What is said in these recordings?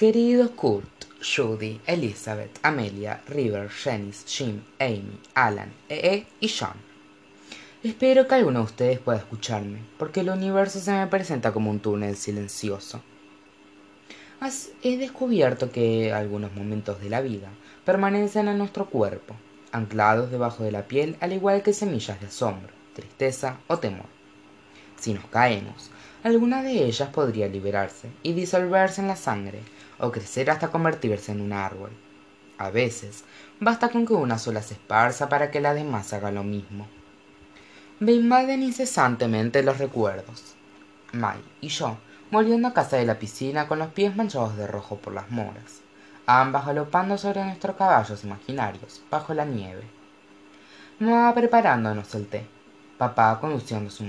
Queridos Kurt, Judy, Elizabeth, Amelia, River, Janice, Jim, Amy, Alan, EE y John. Espero que alguno de ustedes pueda escucharme, porque el universo se me presenta como un túnel silencioso. He descubierto que algunos momentos de la vida permanecen en nuestro cuerpo, anclados debajo de la piel al igual que semillas de asombro, tristeza o temor. Si nos caemos, alguna de ellas podría liberarse y disolverse en la sangre, o crecer hasta convertirse en un árbol. A veces, basta con que una sola se esparza para que la demás haga lo mismo. Me invaden incesantemente los recuerdos. May y yo, volviendo a casa de la piscina con los pies manchados de rojo por las moras, ambas galopando sobre nuestros caballos imaginarios, bajo la nieve. Mamá preparándonos el té, papá conduciendo su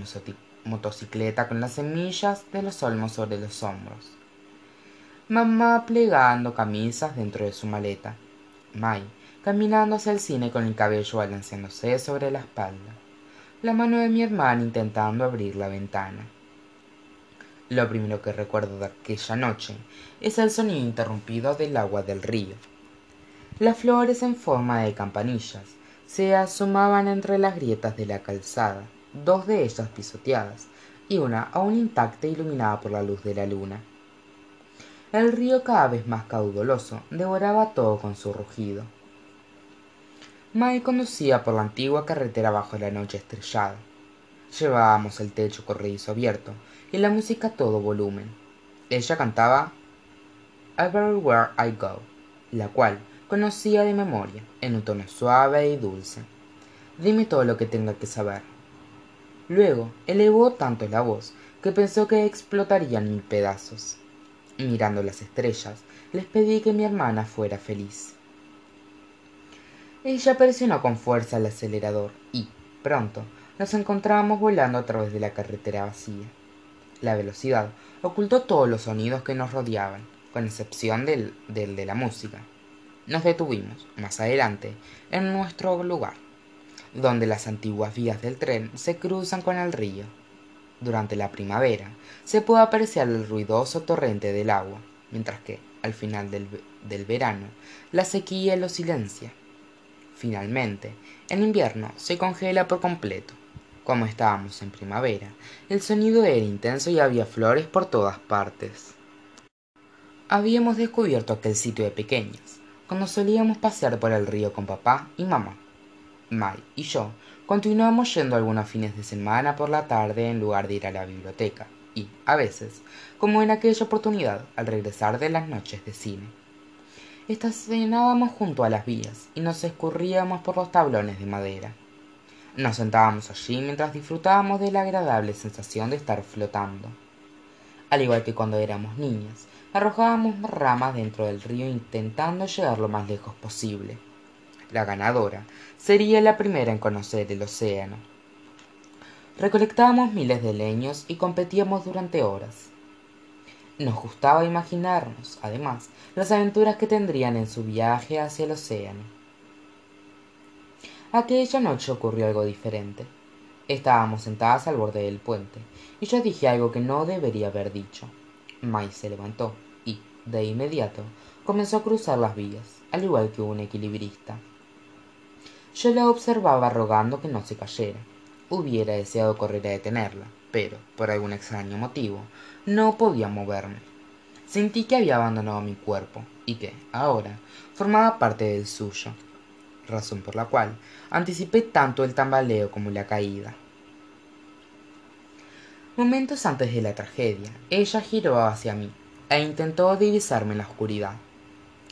motocicleta con las semillas de los olmos sobre los hombros mamá plegando camisas dentro de su maleta. May caminando hacia el cine con el cabello balanceándose sobre la espalda. La mano de mi hermana intentando abrir la ventana. Lo primero que recuerdo de aquella noche es el sonido interrumpido del agua del río. Las flores en forma de campanillas se asomaban entre las grietas de la calzada dos de ellas pisoteadas y una aún intacta iluminada por la luz de la luna el río cada vez más caudaloso devoraba todo con su rugido. May conducía por la antigua carretera bajo la noche estrellada. Llevábamos el techo corredizo abierto y la música todo volumen. Ella cantaba everywhere i go la cual conocía de memoria en un tono suave y dulce. Dime todo lo que tenga que saber. Luego elevó tanto la voz que pensó que explotaría en mil pedazos mirando las estrellas les pedí que mi hermana fuera feliz. Ella presionó con fuerza el acelerador y pronto nos encontrábamos volando a través de la carretera vacía. La velocidad ocultó todos los sonidos que nos rodeaban con excepción del, de la música. Nos detuvimos más adelante en nuestro lugar donde las antiguas vías del tren se cruzan con el río durante la primavera se puede apreciar el ruidoso torrente del agua mientras que al final del, verano la sequía lo silencia. Finalmente en invierno se congela por completo. Como estábamos en primavera el sonido era intenso y había flores por todas partes. Habíamos descubierto aquel sitio de pequeñas cuando solíamos pasear por el río con papá y mamá. May y yo continuamos yendo algunos fines de semana por la tarde en lugar de ir a la biblioteca y a veces como en aquella oportunidad al regresar de las noches de cine. Estacionábamos junto a las vías y nos escurríamos por los tablones de madera. Nos sentábamos allí mientras disfrutábamos de la agradable sensación de estar flotando. Al igual que cuando éramos niñas arrojábamos ramas dentro del río intentando llegar lo más lejos posible la ganadora sería la primera en conocer el océano. Recolectábamos miles de leños y competíamos durante horas. Nos gustaba imaginarnos además las aventuras que tendrían en su viaje hacia el océano. Aquella noche ocurrió algo diferente. Estábamos sentadas al borde del puente y yo dije algo que no debería haber dicho. May se levantó y de inmediato comenzó a cruzar las vías al igual que un equilibrista yo la observaba rogando que no se cayera. Hubiera deseado correr a detenerla pero por algún extraño motivo no podía moverme. Sentí que había abandonado mi cuerpo y que ahora formaba parte del suyo razón por la cual anticipé tanto el tambaleo como la caída. Momentos antes de la tragedia ella giró hacia mí e intentó divisarme en la oscuridad.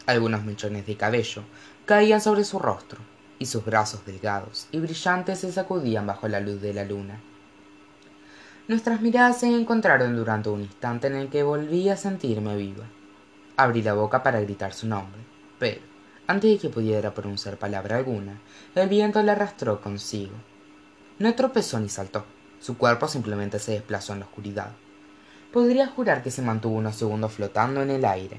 Algunos mechones de cabello caían sobre su rostro y sus brazos delgados y brillantes se sacudían bajo la luz de la luna. Nuestras miradas se encontraron durante un instante en el que volví a sentirme viva. Abrí la boca para gritar su nombre pero antes de que pudiera pronunciar palabra alguna el viento la arrastró consigo. No tropezó ni saltó. Su cuerpo simplemente se desplazó en la oscuridad. Podría jurar que se mantuvo unos segundos flotando en el aire.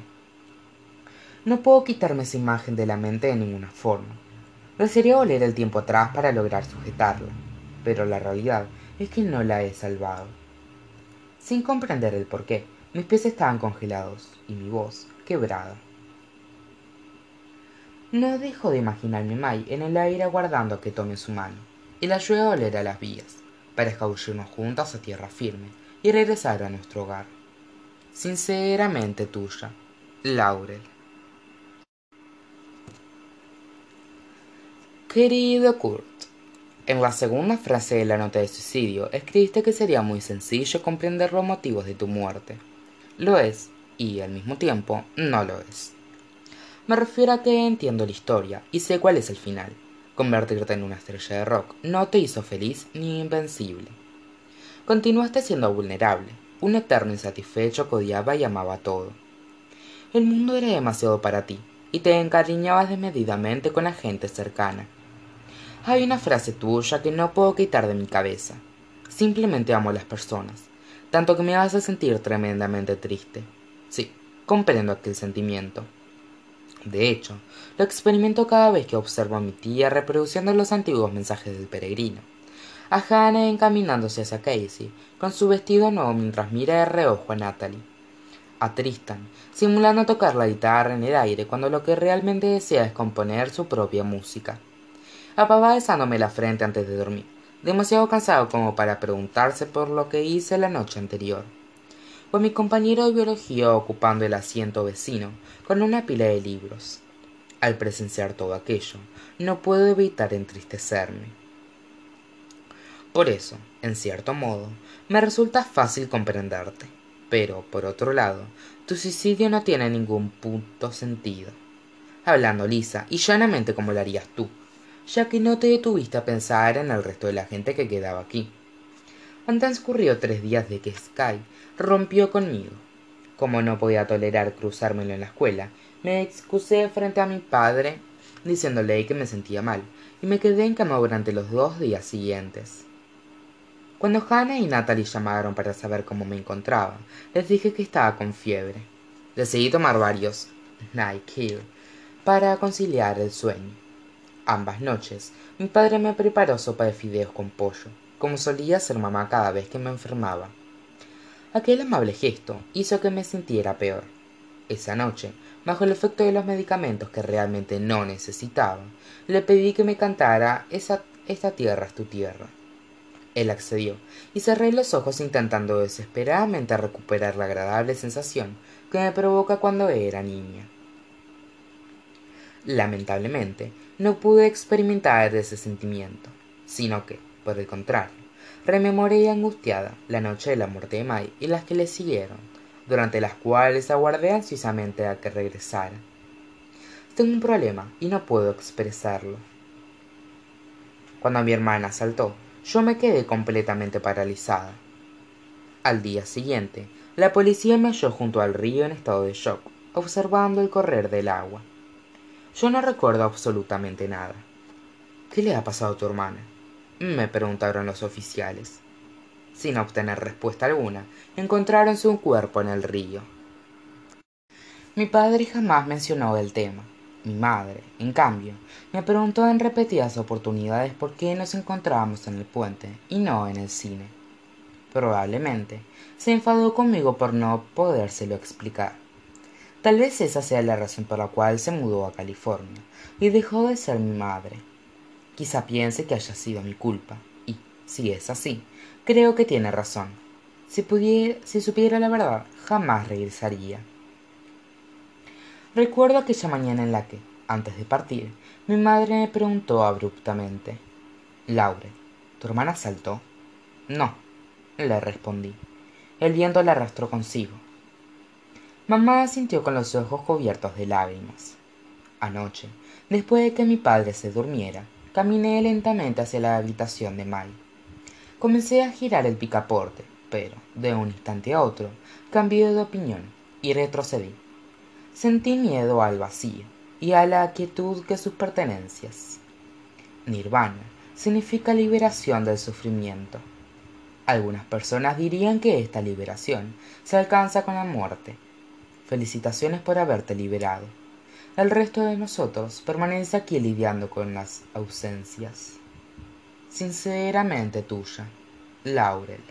No puedo quitarme esa imagen de la mente de ninguna forma desearía volver el tiempo atrás para lograr sujetarla pero la realidad es que no la he salvado sin comprender el porqué Mis pies estaban congelados y mi voz quebrada. No dejo de imaginarme Mai en el aire aguardando a que tome su mano y la ayude a oler a las vías para escabullirnos juntas a tierra firme y regresar a nuestro hogar. Sinceramente tuya, Laurel. Querido Kurt, en la segunda frase de la nota de suicidio escribiste que sería muy sencillo comprender los motivos de tu muerte. Lo es, y al mismo tiempo no lo es. Me refiero a que entiendo la historia y sé cuál es el final. Convertirte en una estrella de rock no te hizo feliz ni invencible. Continuaste siendo vulnerable, un eterno insatisfecho que odiaba y amaba todo. El mundo era demasiado para ti, y te encariñabas desmedidamente con la gente cercana, hay una frase tuya que no puedo quitar de mi cabeza. Simplemente amo a las personas, tanto que me hace sentir tremendamente triste. Sí, comprendo aquel sentimiento. De hecho, lo experimento cada vez que observo a mi tía reproduciendo los antiguos mensajes del peregrino. A Hannah encaminándose hacia Casey, con su vestido nuevo mientras mira de reojo a Natalie. A Tristan, simulando tocar la guitarra en el aire cuando lo que realmente desea es componer su propia música besándome la frente antes de dormir, demasiado cansado como para preguntarse por lo que hice la noche anterior. Fue mi compañero de biología ocupando el asiento vecino con una pila de libros. Al presenciar todo aquello, no puedo evitar entristecerme. Por eso, en cierto modo, me resulta fácil comprenderte. Pero, por otro lado, tu suicidio no tiene ningún punto sentido. Hablando lisa y llanamente como lo harías tú, ya que no te detuviste a pensar en el resto de la gente que quedaba aquí. Han transcurrido tres días de que Sky rompió conmigo. Como no podía tolerar cruzármelo en la escuela, me excusé frente a mi padre diciéndole que me sentía mal y me quedé en cama durante los dos días siguientes. Cuando Hannah y Natalie llamaron para saber cómo me encontraba, les dije que estaba con fiebre. Decidí tomar varios Kill para conciliar el sueño. Ambas noches, mi padre me preparó sopa de fideos con pollo, como solía hacer mamá cada vez que me enfermaba. Aquel amable gesto hizo que me sintiera peor. Esa noche, bajo el efecto de los medicamentos que realmente no necesitaba, le pedí que me cantara esa, Esta tierra es tu tierra. Él accedió, y cerré los ojos intentando desesperadamente recuperar la agradable sensación que me provoca cuando era niña. Lamentablemente, no pude experimentar ese sentimiento, sino que, por el contrario, rememoré angustiada la noche de la muerte de Mai y las que le siguieron, durante las cuales aguardé ansiosamente a que regresara. Tengo un problema y no puedo expresarlo. Cuando mi hermana saltó, yo me quedé completamente paralizada. Al día siguiente, la policía me halló junto al río en estado de shock, observando el correr del agua. Yo no recuerdo absolutamente nada. ¿Qué le ha pasado a tu hermana? me preguntaron los oficiales. Sin obtener respuesta alguna, encontraron su cuerpo en el río. Mi padre jamás mencionó el tema. Mi madre, en cambio, me preguntó en repetidas oportunidades por qué nos encontrábamos en el puente y no en el cine. Probablemente se enfadó conmigo por no podérselo explicar. Tal vez esa sea la razón por la cual se mudó a California y dejó de ser mi madre. Quizá piense que haya sido mi culpa, y, si es así, creo que tiene razón. Si, pudiera, si supiera la verdad, jamás regresaría. Recuerdo aquella mañana en la que, antes de partir, mi madre me preguntó abruptamente Laure, ¿tu hermana saltó? No, le respondí. El viento la arrastró consigo. Mamá sintió con los ojos cubiertos de lágrimas. Anoche, después de que mi padre se durmiera, caminé lentamente hacia la habitación de Mai. Comencé a girar el picaporte, pero, de un instante a otro, cambié de opinión y retrocedí. Sentí miedo al vacío y a la quietud que sus pertenencias. Nirvana significa liberación del sufrimiento. Algunas personas dirían que esta liberación se alcanza con la muerte, Felicitaciones por haberte liberado. El resto de nosotros permanece aquí lidiando con las ausencias. Sinceramente tuya, Laurel.